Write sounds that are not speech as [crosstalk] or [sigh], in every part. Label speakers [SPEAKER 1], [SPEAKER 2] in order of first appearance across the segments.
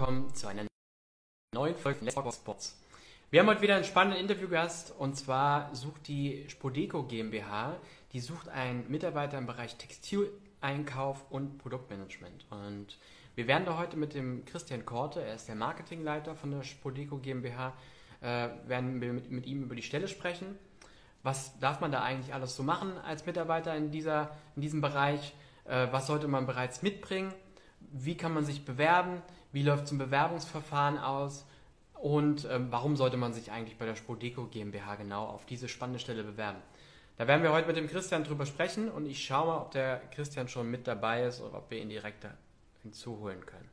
[SPEAKER 1] willkommen zu einer neuen Folge von Let's Talk Sports. Wir haben heute wieder einen spannenden Interviewgast und zwar sucht die Spodeco GmbH, die sucht einen Mitarbeiter im Bereich Textileinkauf und Produktmanagement. Und wir werden da heute mit dem Christian Korte, er ist der Marketingleiter von der Spodeco GmbH, äh, werden wir mit, mit ihm über die Stelle sprechen. Was darf man da eigentlich alles so machen als Mitarbeiter in, dieser, in diesem Bereich? Äh, was sollte man bereits mitbringen? Wie kann man sich bewerben? Wie läuft so ein Bewerbungsverfahren aus? Und ähm, warum sollte man sich eigentlich bei der Spodeco GmbH genau auf diese spannende Stelle bewerben? Da werden wir heute mit dem Christian drüber sprechen und ich schaue mal, ob der Christian schon mit dabei ist oder ob wir ihn direkt hinzuholen können.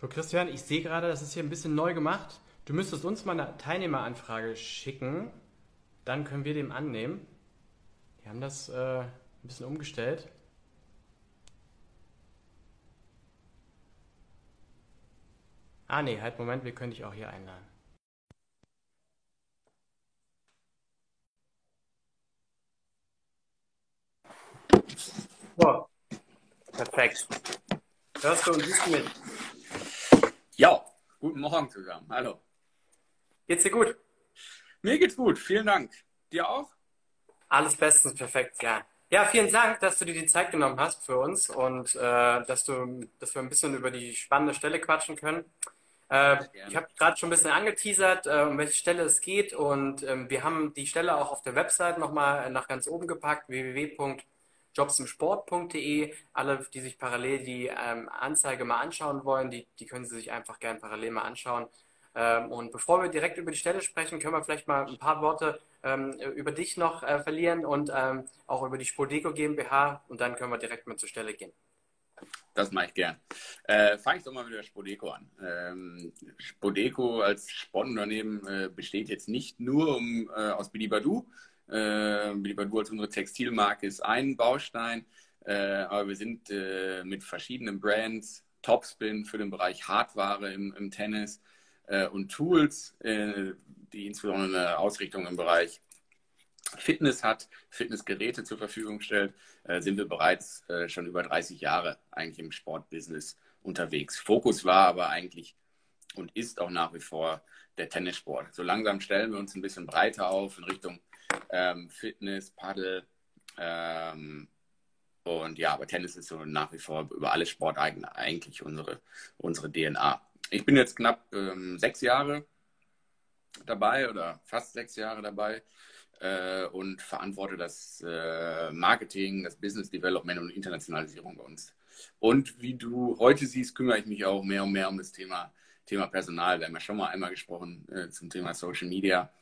[SPEAKER 1] So, Christian, ich sehe gerade, das ist hier ein bisschen neu gemacht. Du müsstest uns mal eine Teilnehmeranfrage schicken. Dann können wir dem annehmen. Die haben das äh, ein bisschen umgestellt. Ah, nee, halt, Moment, wir können dich auch hier einladen. So, perfekt. Hörst du und siehst du mich?
[SPEAKER 2] Guten Morgen zusammen. Hallo.
[SPEAKER 1] Geht's dir gut?
[SPEAKER 2] Mir geht's gut, vielen Dank. Dir auch?
[SPEAKER 1] Alles bestens, perfekt, ja. Ja, vielen Dank, dass du dir die Zeit genommen hast für uns und äh, dass, du, dass wir ein bisschen über die spannende Stelle quatschen können. Äh, ich habe gerade schon ein bisschen angeteasert, äh, um welche Stelle es geht und ähm, wir haben die Stelle auch auf der Website nochmal nach ganz oben gepackt, www jobsimsport.de. Alle, die sich parallel die ähm, Anzeige mal anschauen wollen, die, die können sie sich einfach gern parallel mal anschauen. Ähm, und bevor wir direkt über die Stelle sprechen, können wir vielleicht mal ein paar Worte ähm, über dich noch äh, verlieren und ähm, auch über die Spodeco GmbH und dann können wir direkt mal zur Stelle gehen.
[SPEAKER 2] Das mache ich gern. Äh, Fange ich doch mal mit der Spodeco an. Ähm, Spodeco als Sportunternehmen äh, besteht jetzt nicht nur um, äh, aus Bilibadu, äh, du als unsere Textilmarke ist ein Baustein, äh, aber wir sind äh, mit verschiedenen Brands, Topspin für den Bereich Hardware im, im Tennis äh, und Tools, äh, die insbesondere eine Ausrichtung im Bereich Fitness hat, Fitnessgeräte zur Verfügung stellt, äh, sind wir bereits schon über 30 Jahre eigentlich im Sportbusiness unterwegs. Fokus war aber eigentlich und ist auch nach wie vor der Tennissport. So langsam stellen wir uns ein bisschen breiter auf in Richtung ähm, Fitness, Paddle. Ähm, und ja, aber Tennis ist so nach wie vor über alle Sportarten eigentlich unsere, unsere DNA. Ich bin jetzt knapp ähm, sechs Jahre dabei oder fast sechs Jahre dabei äh, und verantworte das äh, Marketing, das Business Development und Internationalisierung bei uns. Und wie du heute siehst, kümmere ich mich auch mehr und mehr um das Thema, Thema Personal. Wir haben ja schon mal einmal gesprochen äh, zum Thema Social Media.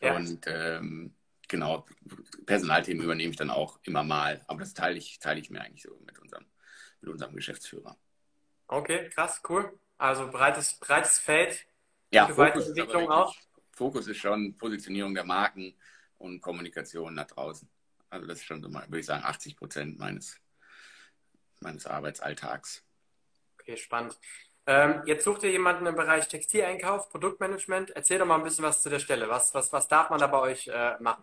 [SPEAKER 2] Ja. Und ähm, genau, Personalthemen übernehme ich dann auch immer mal. Aber das teile ich, teile ich mir eigentlich so mit unserem, mit unserem Geschäftsführer.
[SPEAKER 1] Okay, krass, cool. Also breites, breites Feld.
[SPEAKER 2] Ja, Fokus ist, auch. Fokus ist schon Positionierung der Marken und Kommunikation nach draußen. Also das ist schon so mal, würde ich sagen, 80 Prozent meines, meines Arbeitsalltags.
[SPEAKER 1] Okay, spannend. Ähm, jetzt sucht ihr jemanden im Bereich Textileinkauf, Produktmanagement. Erzähl doch mal ein bisschen was zu der Stelle. Was, was, was darf man da bei euch äh, machen?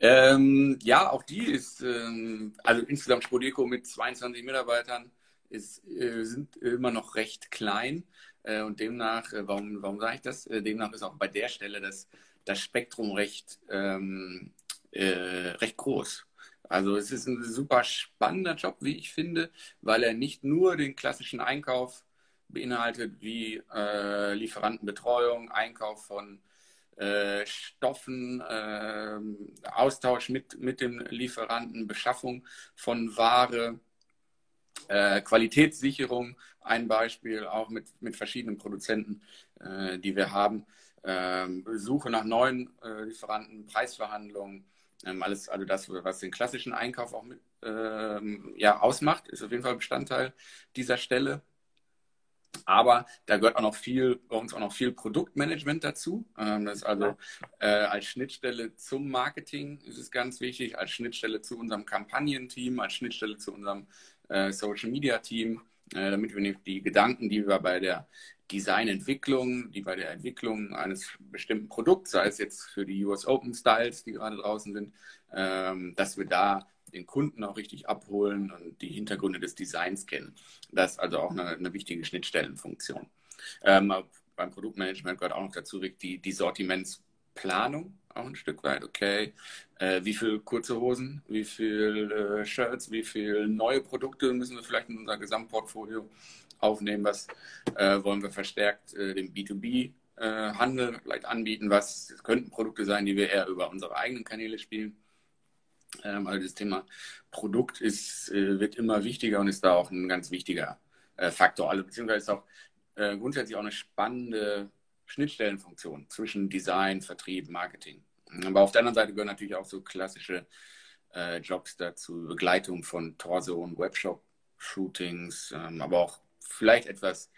[SPEAKER 2] Ähm, ja, auch die ist, ähm, also insgesamt Spodeco mit 22 Mitarbeitern ist, äh, sind immer noch recht klein. Äh, und demnach, äh, warum, warum sage ich das? Äh, demnach ist auch bei der Stelle das, das Spektrum recht, ähm, äh, recht groß. Also es ist ein super spannender Job, wie ich finde, weil er nicht nur den klassischen Einkauf beinhaltet, wie äh, Lieferantenbetreuung, Einkauf von äh, Stoffen, äh, Austausch mit, mit dem Lieferanten, Beschaffung von Ware, äh, Qualitätssicherung, ein Beispiel auch mit, mit verschiedenen Produzenten, äh, die wir haben, ähm, Suche nach neuen äh, Lieferanten, Preisverhandlungen, ähm, alles, also das, was den klassischen Einkauf auch mit, ähm, ja, ausmacht, ist auf jeden Fall Bestandteil dieser Stelle. Aber da gehört auch noch viel, bei uns auch noch viel Produktmanagement dazu. Ähm, das ist also äh, als Schnittstelle zum Marketing ist es ganz wichtig, als Schnittstelle zu unserem Kampagnenteam, als Schnittstelle zu unserem äh, Social Media Team, äh, damit wir die Gedanken, die wir bei der Designentwicklung, die bei der Entwicklung eines bestimmten Produkts, sei es jetzt für die US Open Styles, die gerade draußen sind, ähm, dass wir da den Kunden auch richtig abholen und die Hintergründe des Designs kennen. Das ist also auch eine, eine wichtige Schnittstellenfunktion. Ähm, beim Produktmanagement gehört auch noch dazu die, die Sortimentsplanung auch ein Stück weit. Okay, äh, wie viele kurze Hosen, wie viele äh, Shirts, wie viele neue Produkte müssen wir vielleicht in unser Gesamtportfolio aufnehmen? Was äh, wollen wir verstärkt äh, dem B2B äh, vielleicht anbieten? Was könnten Produkte sein, die wir eher über unsere eigenen Kanäle spielen? Ähm, also das Thema Produkt ist, äh, wird immer wichtiger und ist da auch ein ganz wichtiger äh, Faktor. Also beziehungsweise ist auch äh, grundsätzlich auch eine spannende Schnittstellenfunktion zwischen Design, Vertrieb, Marketing. Aber auf der anderen Seite gehören natürlich auch so klassische äh, Jobs dazu, Begleitung von Torso und Webshop-Shootings, ähm, aber auch vielleicht etwas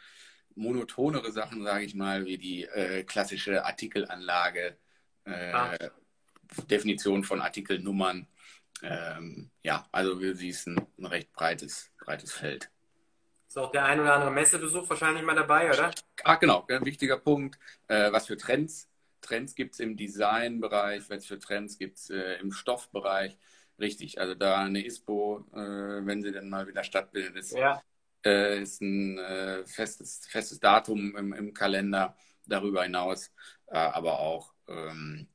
[SPEAKER 2] monotonere Sachen, sage ich mal, wie die äh, klassische Artikelanlage, äh, ah. Definition von Artikelnummern, ähm, ja, also wir siehst ein, ein recht breites, breites Feld.
[SPEAKER 1] Ist auch der ein oder andere Messebesuch wahrscheinlich mal dabei, oder?
[SPEAKER 2] Ah, genau, ein wichtiger Punkt. Äh, was für Trends? Trends gibt es im Designbereich, was für Trends gibt es äh, im Stoffbereich. Richtig, also da eine ISPO, äh, wenn sie dann mal wieder stattfindet, ist, ja. Äh, ist ein äh, festes, festes Datum im, im Kalender. Darüber hinaus äh, aber auch ähm,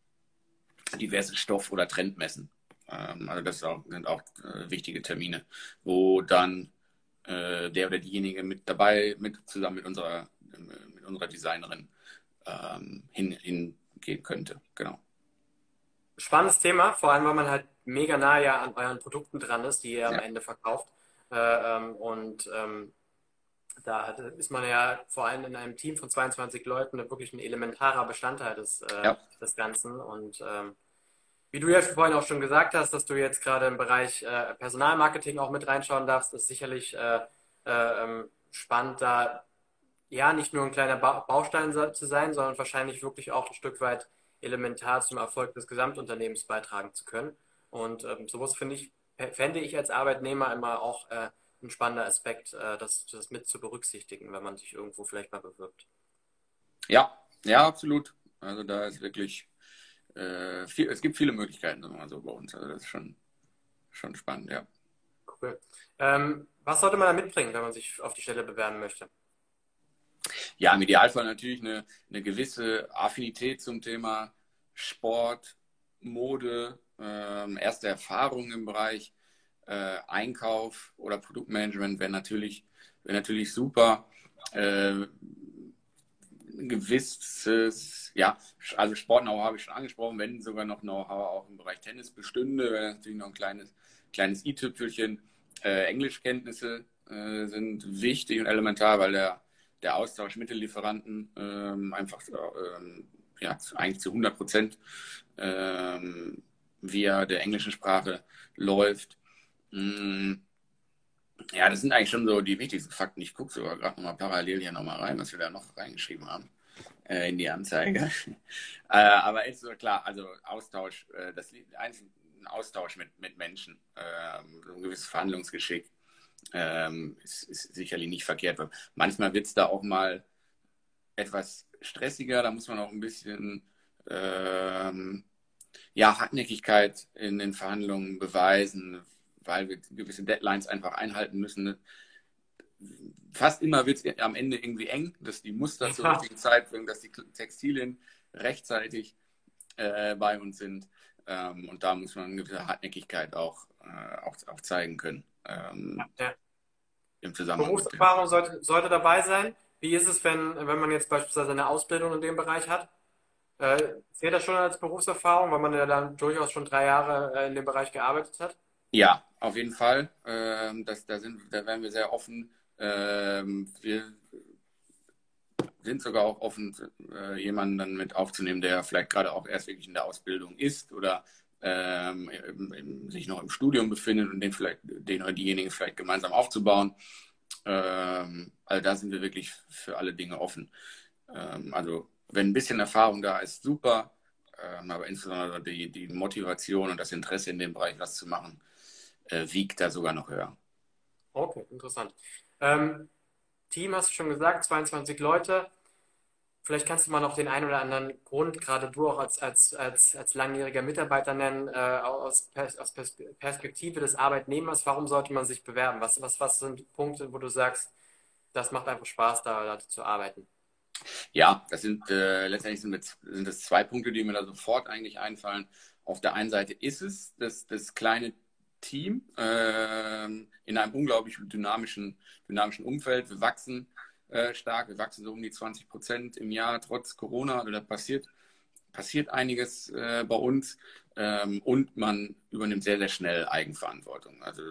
[SPEAKER 2] diverse Stoff- oder Trendmessen. Ähm, also das auch, sind auch äh, wichtige Termine, wo dann äh, der oder diejenige mit dabei, mit zusammen mit unserer, mit unserer Designerin ähm, hin, hingehen könnte. Genau.
[SPEAKER 1] Spannendes Thema, vor allem weil man halt mega nah ja an euren Produkten dran ist, die ihr ja. am Ende verkauft. Äh, ähm, und ähm, da ist man ja vor allem in einem Team von 22 Leuten wirklich ein elementarer Bestandteil des, äh, ja. des Ganzen. Und ähm, wie du ja vorhin auch schon gesagt hast, dass du jetzt gerade im Bereich äh, Personalmarketing auch mit reinschauen darfst, ist sicherlich äh, äh, ähm, spannend, da ja nicht nur ein kleiner ba Baustein zu sein, sondern wahrscheinlich wirklich auch ein Stück weit elementar zum Erfolg des Gesamtunternehmens beitragen zu können. Und ähm, sowas finde ich, fände ich als Arbeitnehmer immer auch äh, ein spannender Aspekt, äh, das, das mit zu berücksichtigen, wenn man sich irgendwo vielleicht mal bewirbt.
[SPEAKER 2] Ja, ja, absolut. Also da ist wirklich äh, viel, es gibt viele Möglichkeiten so bei uns. Also das ist schon, schon spannend, ja.
[SPEAKER 1] Cool. Ähm, was sollte man da mitbringen, wenn man sich auf die Stelle bewerben möchte?
[SPEAKER 2] Ja, im Idealfall natürlich eine, eine gewisse Affinität zum Thema Sport, Mode, äh, erste Erfahrungen im Bereich äh, Einkauf oder Produktmanagement wäre natürlich, wär natürlich super. Äh, gewisses, ja, also Sport-Know-how habe ich schon angesprochen, wenn sogar noch Know-how auch im Bereich Tennis bestünde, wäre natürlich noch ein kleines, kleines i-Tüpfelchen. Äh, Englischkenntnisse äh, sind wichtig und elementar, weil der, der Austausch mit den Lieferanten ähm, einfach ähm, ja, eigentlich zu 100 Prozent ähm, via der englischen Sprache läuft. Mm, ja, das sind eigentlich schon so die wichtigsten Fakten. Ich gucke sogar gerade nochmal parallel hier nochmal rein, was wir da noch reingeschrieben haben äh, in die Anzeige. [laughs] äh, aber ist so klar, also Austausch, äh, das ein Austausch mit, mit Menschen, so ein gewisses Verhandlungsgeschick ähm, ist, ist, sicherlich nicht verkehrt. Manchmal wird es da auch mal etwas stressiger, da muss man auch ein bisschen ähm, ja, Hartnäckigkeit in den Verhandlungen beweisen, weil wir gewisse Deadlines einfach einhalten müssen. Fast immer wird es am Ende irgendwie eng, dass die Muster zur richtigen Zeit bringen, dass die Textilien rechtzeitig äh, bei uns sind. Ähm, und da muss man eine gewisse Hartnäckigkeit auch, äh, auch, auch zeigen können. Ähm,
[SPEAKER 1] ja. Im Zusammenhang. Berufserfahrung sollte, sollte dabei sein. Wie ist es, wenn, wenn man jetzt beispielsweise eine Ausbildung in dem Bereich hat? Äh, zählt das schon als Berufserfahrung, weil man ja dann durchaus schon drei Jahre äh, in dem Bereich gearbeitet hat?
[SPEAKER 2] Ja, auf jeden Fall. Ähm, das, da, sind, da werden wir sehr offen. Ähm, wir sind sogar auch offen, äh, jemanden dann mit aufzunehmen, der vielleicht gerade auch erst wirklich in der Ausbildung ist oder ähm, sich noch im Studium befindet und den vielleicht, den oder diejenigen vielleicht gemeinsam aufzubauen. Ähm, also da sind wir wirklich für alle Dinge offen. Ähm, also wenn ein bisschen Erfahrung da ist, super, ähm, aber insbesondere die, die Motivation und das Interesse in dem Bereich was zu machen, äh, wiegt da sogar noch höher.
[SPEAKER 1] Okay, interessant. Ähm, Team hast du schon gesagt, 22 Leute. Vielleicht kannst du mal noch den einen oder anderen Grund, gerade du auch als, als, als, als langjähriger Mitarbeiter nennen, äh, aus, aus Perspektive des Arbeitnehmers, warum sollte man sich bewerben? Was, was, was sind Punkte, wo du sagst, das macht einfach Spaß, da, da zu arbeiten?
[SPEAKER 2] Ja, das sind äh, letztendlich sind, mit, sind das zwei Punkte, die mir da sofort eigentlich einfallen. Auf der einen Seite ist es das, das kleine Team äh, in einem unglaublich dynamischen, dynamischen Umfeld. Wir wachsen äh, stark. Wir wachsen so um die 20 Prozent im Jahr trotz Corona. Also da passiert, passiert einiges äh, bei uns. Ähm, und man übernimmt sehr, sehr schnell Eigenverantwortung. Also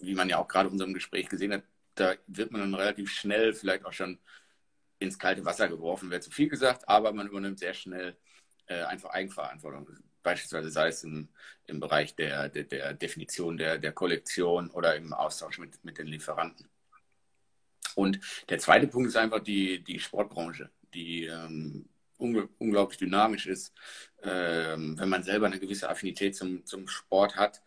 [SPEAKER 2] wie man ja auch gerade in unserem Gespräch gesehen hat, da wird man dann relativ schnell vielleicht auch schon ins kalte Wasser geworfen, wäre zu viel gesagt, aber man übernimmt sehr schnell äh, einfach Eigenverantwortung. Beispielsweise sei es im, im Bereich der, der, der Definition der, der Kollektion oder im Austausch mit, mit den Lieferanten. Und der zweite Punkt ist einfach die, die Sportbranche, die ähm, unglaublich dynamisch ist. Ähm, wenn man selber eine gewisse Affinität zum, zum Sport hat,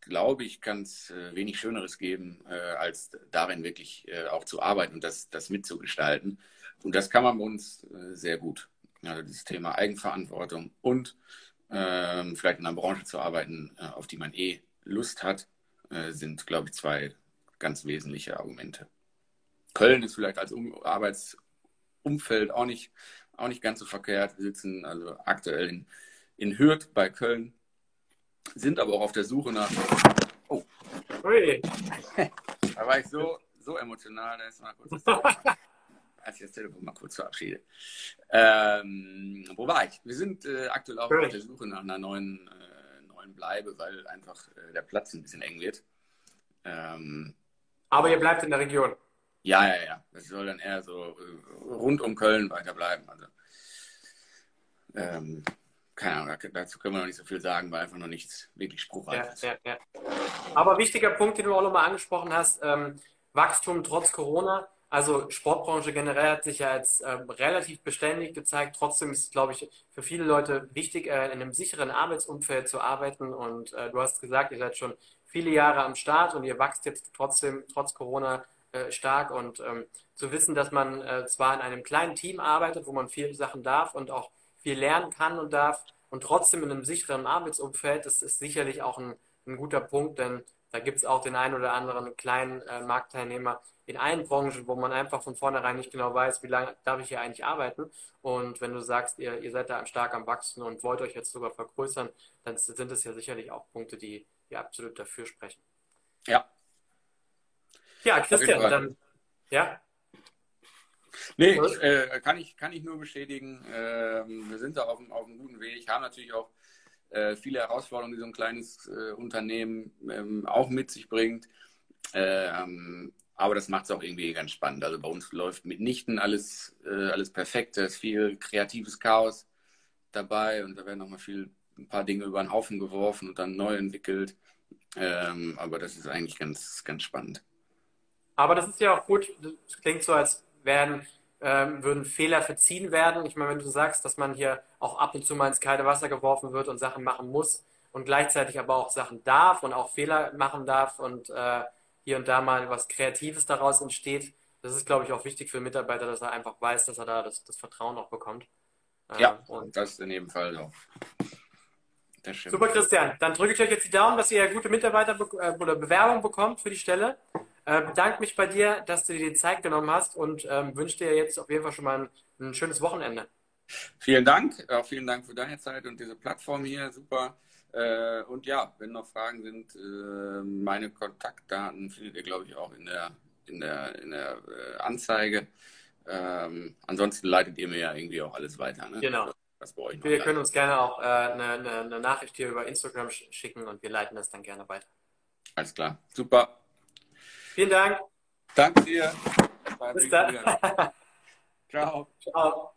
[SPEAKER 2] glaube ich, kann es äh, wenig Schöneres geben, äh, als darin wirklich äh, auch zu arbeiten und das, das mitzugestalten. Und das kann man bei uns äh, sehr gut. Also das Thema Eigenverantwortung und ähm, vielleicht in einer Branche zu arbeiten, äh, auf die man eh Lust hat, äh, sind, glaube ich, zwei ganz wesentliche Argumente. Köln ist vielleicht als um Arbeitsumfeld auch nicht, auch nicht ganz so verkehrt. Wir sitzen also aktuell in, in Hürth bei Köln, sind aber auch auf der Suche nach. Oh. Ui. [laughs] da war ich so, so emotional, da ist mal kurz [laughs] als ich das Telefon mal kurz verabschiede. Ähm, wo war ich? Wir sind äh, aktuell auch auf der Suche nach einer neuen, äh, neuen Bleibe, weil einfach äh, der Platz ein bisschen eng wird. Ähm,
[SPEAKER 1] aber ihr bleibt in der Region.
[SPEAKER 2] Ja, ja, ja. Das soll dann eher so äh, rund um Köln weiterbleiben. Also, ähm, keine Ahnung, dazu können wir noch nicht so viel sagen, weil einfach noch nichts wirklich spruchreif ist. Ja, ja,
[SPEAKER 1] Aber wichtiger Punkt, den du auch nochmal angesprochen hast, ähm, Wachstum trotz Corona. Also Sportbranche generell hat sich ja als äh, relativ beständig gezeigt. Trotzdem ist es, glaube ich, für viele Leute wichtig, äh, in einem sicheren Arbeitsumfeld zu arbeiten. Und äh, du hast gesagt, ihr seid schon viele Jahre am Start und ihr wachst jetzt trotzdem, trotz Corona, äh, stark und ähm, zu wissen, dass man äh, zwar in einem kleinen Team arbeitet, wo man viele Sachen darf und auch viel lernen kann und darf und trotzdem in einem sicheren Arbeitsumfeld, das ist sicherlich auch ein, ein guter Punkt, denn da gibt es auch den einen oder anderen kleinen äh, Marktteilnehmer in allen Branchen, wo man einfach von vornherein nicht genau weiß, wie lange darf ich hier eigentlich arbeiten. Und wenn du sagst, ihr, ihr seid da stark am Wachsen und wollt euch jetzt sogar vergrößern, dann sind das ja sicherlich auch Punkte, die, die absolut dafür sprechen.
[SPEAKER 2] Ja,
[SPEAKER 1] ja, Christian, dann. Ja.
[SPEAKER 2] Nee, ich, äh, kann, ich, kann ich nur bestätigen. Ähm, wir sind da auf, auf einem guten Weg, haben natürlich auch äh, viele Herausforderungen, die so ein kleines äh, Unternehmen ähm, auch mit sich bringt. Ähm, aber das macht es auch irgendwie ganz spannend. Also bei uns läuft mitnichten alles, äh, alles perfekt. Da ist viel kreatives Chaos dabei und da werden auch mal viel, ein paar Dinge über den Haufen geworfen und dann neu entwickelt. Ähm, aber das ist eigentlich ganz, ganz spannend.
[SPEAKER 1] Aber das ist ja auch gut. Das klingt so, als werden, ähm, würden Fehler verziehen werden. Ich meine, wenn du sagst, dass man hier auch ab und zu mal ins kalte Wasser geworfen wird und Sachen machen muss und gleichzeitig aber auch Sachen darf und auch Fehler machen darf und äh, hier und da mal was Kreatives daraus entsteht, das ist, glaube ich, auch wichtig für den Mitarbeiter, dass er einfach weiß, dass er da das, das Vertrauen auch bekommt.
[SPEAKER 2] Äh, ja, und das in jedem Fall so.
[SPEAKER 1] Super, Christian. Dann drücke ich euch jetzt die Daumen, dass ihr gute Mitarbeiter äh, oder Bewerbung bekommt für die Stelle. Äh, bedanke mich bei dir, dass du dir die Zeit genommen hast und ähm, wünsche dir jetzt auf jeden Fall schon mal ein, ein schönes Wochenende.
[SPEAKER 2] Vielen Dank. Auch vielen Dank für deine Zeit und diese Plattform hier. Super. Äh, und ja, wenn noch Fragen sind, äh, meine Kontaktdaten findet ihr, glaube ich, auch in der, in der, in der äh, Anzeige. Ähm, ansonsten leitet ihr mir ja irgendwie auch alles weiter. Ne?
[SPEAKER 1] Genau. Euch wir können uns gerne auch äh, eine, eine, Nachricht hier über Instagram schicken und wir leiten das dann gerne weiter.
[SPEAKER 2] Alles klar. Super.
[SPEAKER 1] Vielen Dank.
[SPEAKER 2] Danke dir.
[SPEAKER 1] Bis dann. [laughs]
[SPEAKER 2] Ciao.
[SPEAKER 1] Ciao.